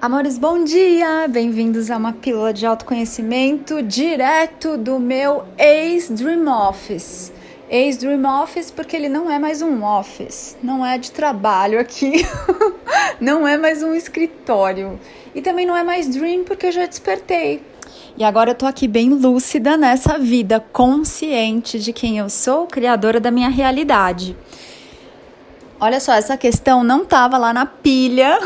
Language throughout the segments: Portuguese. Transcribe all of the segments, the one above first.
Amores, bom dia! Bem-vindos a uma pílula de autoconhecimento direto do meu ex-Dream Office. Ex-Dream Office porque ele não é mais um office, não é de trabalho aqui, não é mais um escritório. E também não é mais Dream porque eu já despertei. E agora eu tô aqui bem lúcida nessa vida, consciente de quem eu sou, criadora da minha realidade. Olha só, essa questão não estava lá na pilha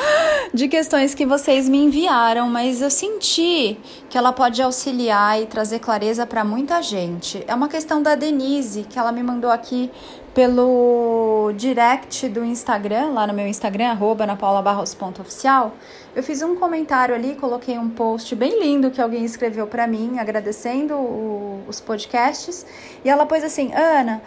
de questões que vocês me enviaram, mas eu senti que ela pode auxiliar e trazer clareza para muita gente. É uma questão da Denise, que ela me mandou aqui pelo direct do Instagram, lá no meu Instagram, arroba napaulabarros.oficial, eu fiz um comentário ali, coloquei um post bem lindo que alguém escreveu para mim, agradecendo o, os podcasts, e ela pôs assim, Ana,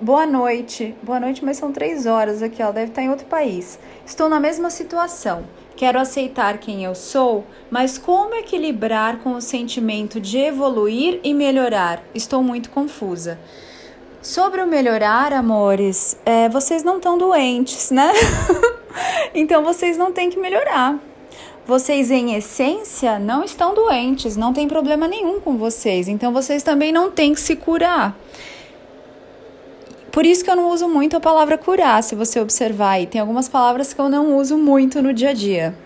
boa noite, boa noite, mas são três horas aqui, ela deve estar em outro país. Estou na mesma situação, quero aceitar quem eu sou, mas como equilibrar com o sentimento de evoluir e melhorar? Estou muito confusa. Sobre o melhorar, amores, é, vocês não estão doentes, né? então vocês não têm que melhorar. Vocês, em essência, não estão doentes, não tem problema nenhum com vocês. Então vocês também não têm que se curar. Por isso que eu não uso muito a palavra curar, se você observar aí. Tem algumas palavras que eu não uso muito no dia a dia.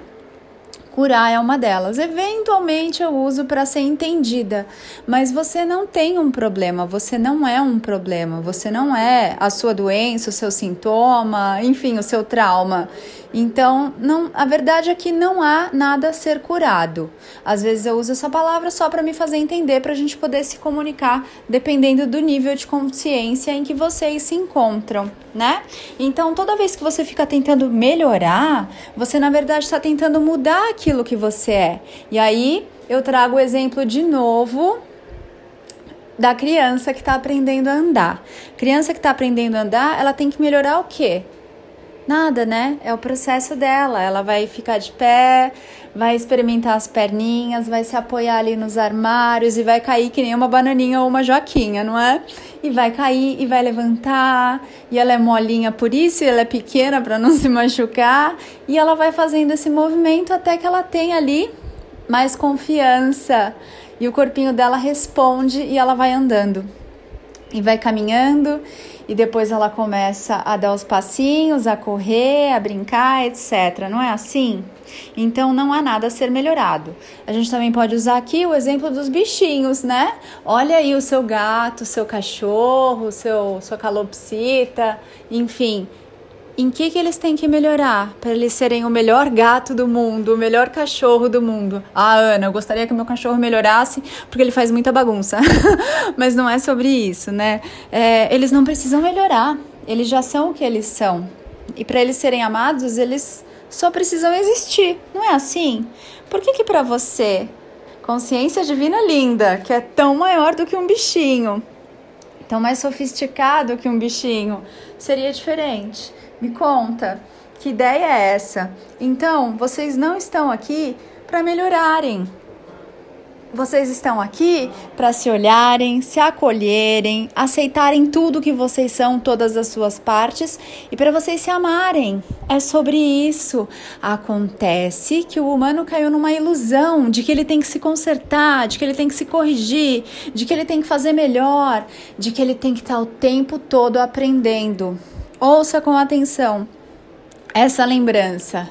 Curar é uma delas. Eventualmente eu uso para ser entendida, mas você não tem um problema, você não é um problema, você não é a sua doença, o seu sintoma, enfim, o seu trauma. Então, não, a verdade é que não há nada a ser curado. Às vezes eu uso essa palavra só para me fazer entender, para a gente poder se comunicar, dependendo do nível de consciência em que vocês se encontram, né? Então, toda vez que você fica tentando melhorar, você na verdade está tentando mudar aquilo que você é. E aí eu trago o exemplo de novo da criança que está aprendendo a andar. Criança que está aprendendo a andar, ela tem que melhorar o quê? Nada, né? É o processo dela. Ela vai ficar de pé, vai experimentar as perninhas, vai se apoiar ali nos armários e vai cair que nem uma bananinha ou uma joaquinha, não é? E vai cair e vai levantar. E ela é molinha por isso, e ela é pequena para não se machucar. E ela vai fazendo esse movimento até que ela tenha ali mais confiança. E o corpinho dela responde e ela vai andando. E vai caminhando e depois ela começa a dar os passinhos, a correr, a brincar, etc. Não é assim? Então não há nada a ser melhorado. A gente também pode usar aqui o exemplo dos bichinhos, né? Olha aí o seu gato, o seu cachorro, o seu sua calopsita, enfim, em que, que eles têm que melhorar para eles serem o melhor gato do mundo, o melhor cachorro do mundo. Ah, Ana, eu gostaria que meu cachorro melhorasse porque ele faz muita bagunça. Mas não é sobre isso, né? É, eles não precisam melhorar, eles já são o que eles são. E para eles serem amados, eles só precisam existir, não é assim? Por que que para você, consciência divina linda, que é tão maior do que um bichinho, tão mais sofisticado que um bichinho, seria diferente? Me conta, que ideia é essa? Então, vocês não estão aqui para melhorarem. Vocês estão aqui para se olharem, se acolherem, aceitarem tudo que vocês são, todas as suas partes e para vocês se amarem. É sobre isso. Acontece que o humano caiu numa ilusão de que ele tem que se consertar, de que ele tem que se corrigir, de que ele tem que fazer melhor, de que ele tem que estar o tempo todo aprendendo. Ouça com atenção essa lembrança.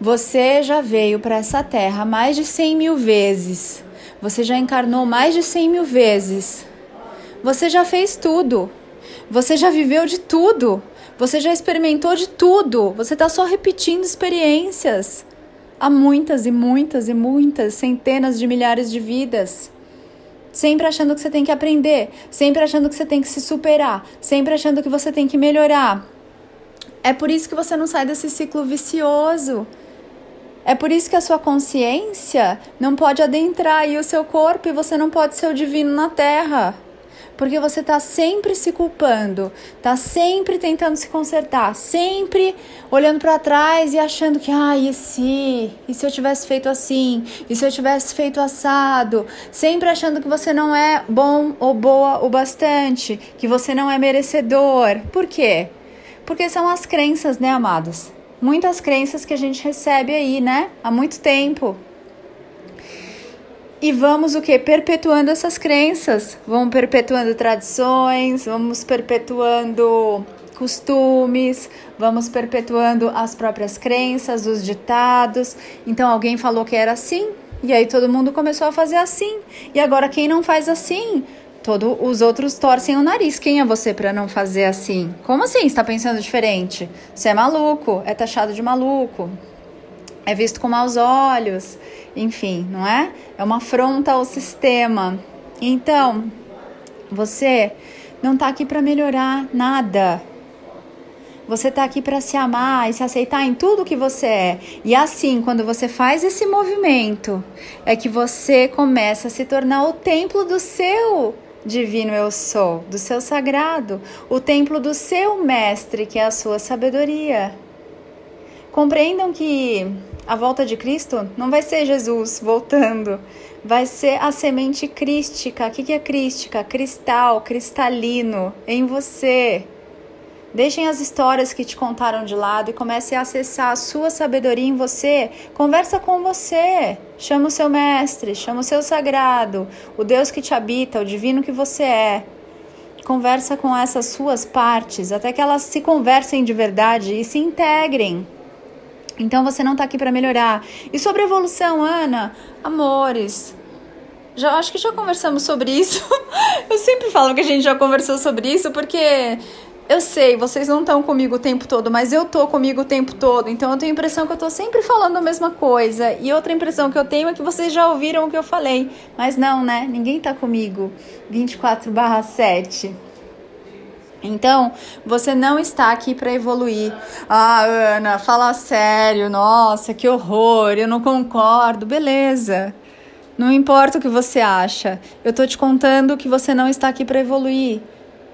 Você já veio para essa terra mais de 100 mil vezes. Você já encarnou mais de 100 mil vezes. Você já fez tudo. Você já viveu de tudo. Você já experimentou de tudo. Você está só repetindo experiências. Há muitas e muitas e muitas centenas de milhares de vidas sempre achando que você tem que aprender, sempre achando que você tem que se superar, sempre achando que você tem que melhorar. É por isso que você não sai desse ciclo vicioso. É por isso que a sua consciência não pode adentrar aí o seu corpo e você não pode ser o divino na terra porque você está sempre se culpando, está sempre tentando se consertar, sempre olhando para trás e achando que, ah, e se? E se eu tivesse feito assim? E se eu tivesse feito assado? Sempre achando que você não é bom ou boa o bastante, que você não é merecedor. Por quê? Porque são as crenças, né, amados? Muitas crenças que a gente recebe aí, né? Há muito tempo. E vamos o que? Perpetuando essas crenças. Vamos perpetuando tradições, vamos perpetuando costumes, vamos perpetuando as próprias crenças, os ditados. Então alguém falou que era assim, e aí todo mundo começou a fazer assim. E agora quem não faz assim, todos os outros torcem o nariz. Quem é você para não fazer assim? Como assim? Está pensando diferente? Você é maluco, é taxado de maluco, é visto com maus olhos, enfim, não é? É uma afronta ao sistema. Então, você não está aqui para melhorar nada. Você está aqui para se amar e se aceitar em tudo que você é. E assim, quando você faz esse movimento, é que você começa a se tornar o templo do seu divino eu sou, do seu sagrado, o templo do seu mestre, que é a sua sabedoria. Compreendam que a volta de Cristo não vai ser Jesus voltando, vai ser a semente crística. O que é crística? Cristal, cristalino em você. Deixem as histórias que te contaram de lado e comece a acessar a sua sabedoria em você. Conversa com você. Chama o seu mestre, chama o seu sagrado, o Deus que te habita, o divino que você é. Conversa com essas suas partes até que elas se conversem de verdade e se integrem. Então você não está aqui para melhorar. E sobre evolução, Ana, amores, já acho que já conversamos sobre isso. Eu sempre falo que a gente já conversou sobre isso porque eu sei, vocês não estão comigo o tempo todo, mas eu tô comigo o tempo todo. Então eu tenho a impressão que eu tô sempre falando a mesma coisa. E outra impressão que eu tenho é que vocês já ouviram o que eu falei. Mas não, né? Ninguém tá comigo 24/7. Então, você não está aqui para evoluir. Ah, Ana, fala sério. Nossa, que horror. Eu não concordo. Beleza. Não importa o que você acha. Eu tô te contando que você não está aqui para evoluir.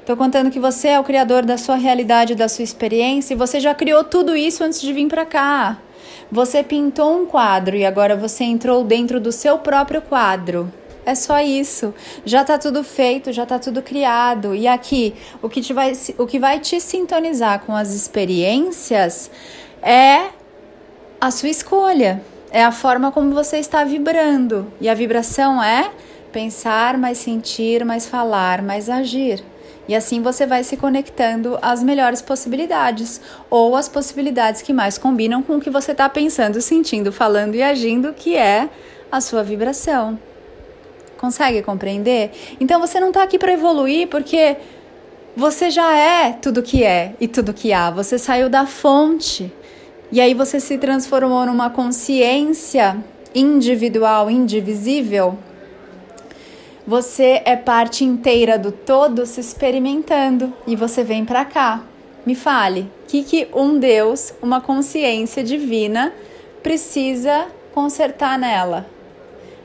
Estou contando que você é o criador da sua realidade, da sua experiência, e você já criou tudo isso antes de vir para cá. Você pintou um quadro e agora você entrou dentro do seu próprio quadro. É só isso. Já está tudo feito, já está tudo criado. E aqui, o que, te vai, o que vai te sintonizar com as experiências é a sua escolha. É a forma como você está vibrando. E a vibração é pensar, mais sentir, mais falar, mais agir. E assim você vai se conectando às melhores possibilidades, ou às possibilidades que mais combinam com o que você está pensando, sentindo, falando e agindo, que é a sua vibração. Consegue compreender? Então você não está aqui para evoluir porque você já é tudo que é e tudo que há. Você saiu da fonte. E aí você se transformou numa consciência individual, indivisível, você é parte inteira do todo se experimentando e você vem para cá. Me fale, o que, que um Deus, uma consciência divina, precisa consertar nela?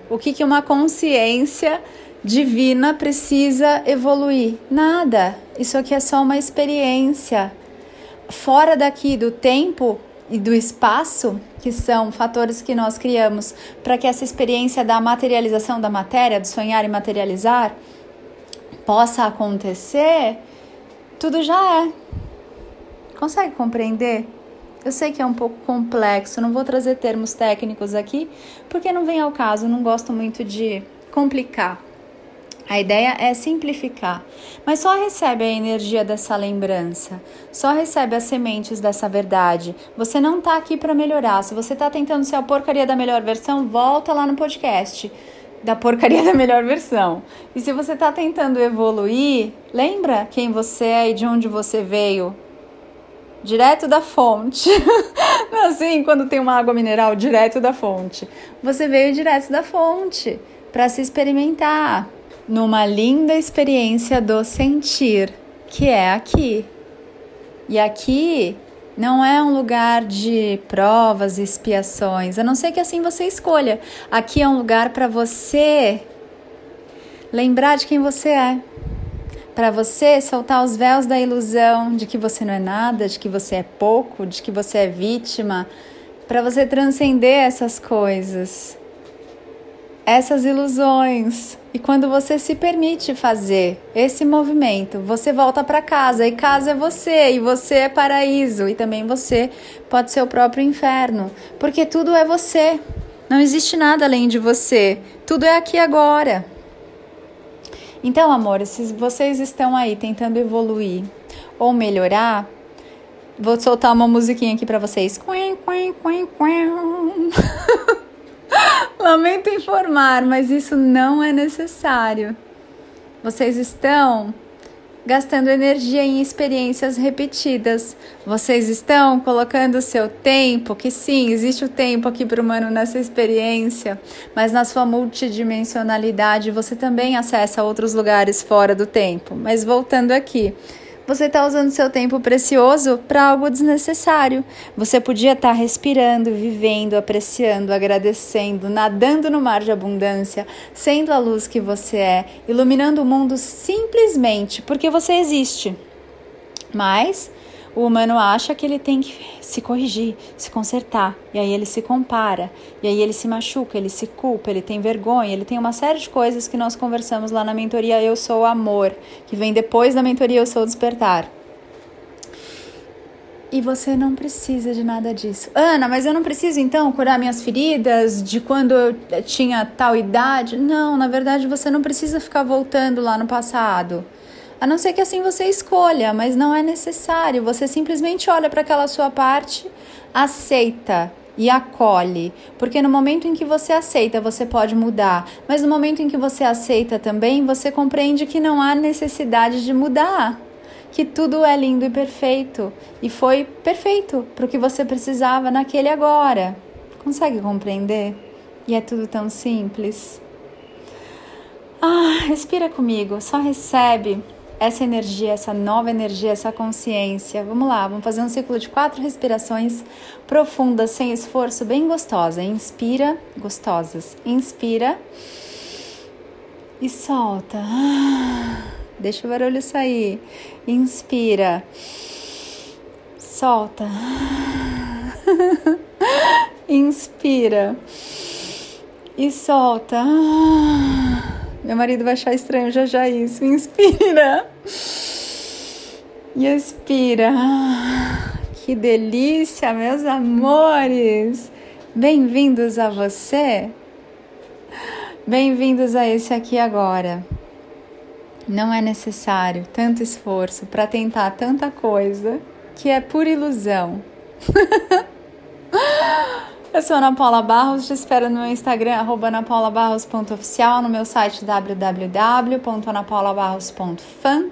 O que, que uma consciência divina precisa evoluir? Nada. Isso aqui é só uma experiência. Fora daqui do tempo, e do espaço, que são fatores que nós criamos para que essa experiência da materialização da matéria, do sonhar e materializar, possa acontecer, tudo já é. Consegue compreender? Eu sei que é um pouco complexo, não vou trazer termos técnicos aqui, porque não vem ao caso, não gosto muito de complicar. A ideia é simplificar, mas só recebe a energia dessa lembrança, só recebe as sementes dessa verdade. Você não está aqui para melhorar. Se você está tentando ser a porcaria da melhor versão, volta lá no podcast da porcaria da melhor versão. E se você está tentando evoluir, lembra quem você é e de onde você veio? Direto da fonte. assim, quando tem uma água mineral direto da fonte. Você veio direto da fonte para se experimentar numa linda experiência do sentir, que é aqui. E aqui não é um lugar de provas e expiações, a não ser que assim você escolha. Aqui é um lugar para você lembrar de quem você é. Para você soltar os véus da ilusão de que você não é nada, de que você é pouco, de que você é vítima, para você transcender essas coisas essas ilusões. E quando você se permite fazer esse movimento, você volta para casa e casa é você, e você é paraíso, e também você pode ser o próprio inferno, porque tudo é você. Não existe nada além de você. Tudo é aqui agora. Então, amores, se vocês estão aí tentando evoluir ou melhorar, vou soltar uma musiquinha aqui para vocês. Lamento informar, mas isso não é necessário. Vocês estão gastando energia em experiências repetidas. Vocês estão colocando o seu tempo, que sim, existe o tempo aqui para o humano nessa experiência, mas na sua multidimensionalidade você também acessa outros lugares fora do tempo. Mas voltando aqui, você está usando seu tempo precioso para algo desnecessário. Você podia estar tá respirando, vivendo, apreciando, agradecendo, nadando no mar de abundância, sendo a luz que você é, iluminando o mundo simplesmente porque você existe. Mas o humano acha que ele tem que se corrigir, se consertar, e aí ele se compara, e aí ele se machuca, ele se culpa, ele tem vergonha, ele tem uma série de coisas que nós conversamos lá na mentoria Eu Sou Amor, que vem depois da mentoria Eu Sou Despertar. E você não precisa de nada disso. Ana, mas eu não preciso então curar minhas feridas de quando eu tinha tal idade? Não, na verdade você não precisa ficar voltando lá no passado. A não ser que assim você escolha, mas não é necessário. Você simplesmente olha para aquela sua parte, aceita e acolhe, porque no momento em que você aceita, você pode mudar, mas no momento em que você aceita também, você compreende que não há necessidade de mudar, que tudo é lindo e perfeito e foi perfeito para o que você precisava naquele agora. Consegue compreender? E é tudo tão simples. Ah, respira comigo, só recebe essa energia, essa nova energia, essa consciência. Vamos lá, vamos fazer um ciclo de quatro respirações profundas, sem esforço, bem gostosa. Inspira, gostosas. Inspira e solta. Deixa o barulho sair. Inspira. Solta. Inspira. E solta. Meu marido vai achar estranho já já isso. Inspira. E expira. Que delícia, meus amores. Bem-vindos a você. Bem-vindos a esse aqui agora. Não é necessário tanto esforço para tentar tanta coisa que é pura ilusão. Eu sou Ana Paula Barros, te espero no meu Instagram, anapaulabarros.oficial, no meu site www.anapaulabarros.fan.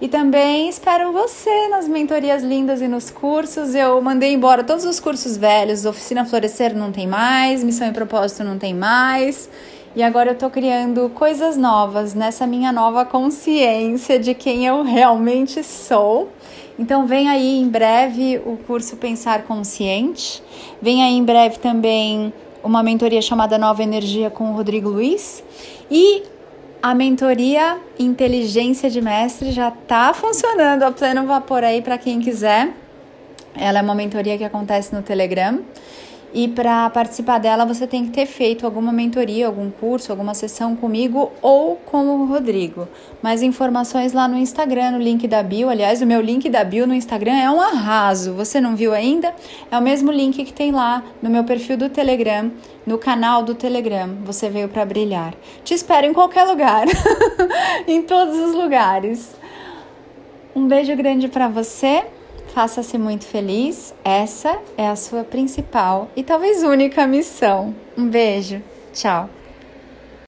E também espero você nas mentorias lindas e nos cursos. Eu mandei embora todos os cursos velhos, Oficina Florescer não tem mais, Missão e Propósito não tem mais. E agora eu tô criando coisas novas nessa minha nova consciência de quem eu realmente sou. Então vem aí em breve o curso Pensar Consciente. Vem aí em breve também uma mentoria chamada Nova Energia com o Rodrigo Luiz. E a mentoria Inteligência de Mestre já está funcionando a pleno vapor aí para quem quiser. Ela é uma mentoria que acontece no Telegram. E para participar dela, você tem que ter feito alguma mentoria, algum curso, alguma sessão comigo ou com o Rodrigo. Mais informações lá no Instagram, no link da bio. Aliás, o meu link da bio no Instagram é um arraso. Você não viu ainda? É o mesmo link que tem lá no meu perfil do Telegram, no canal do Telegram. Você veio para brilhar. Te espero em qualquer lugar, em todos os lugares. Um beijo grande para você. Faça-se muito feliz. Essa é a sua principal e talvez única missão. Um beijo. Tchau.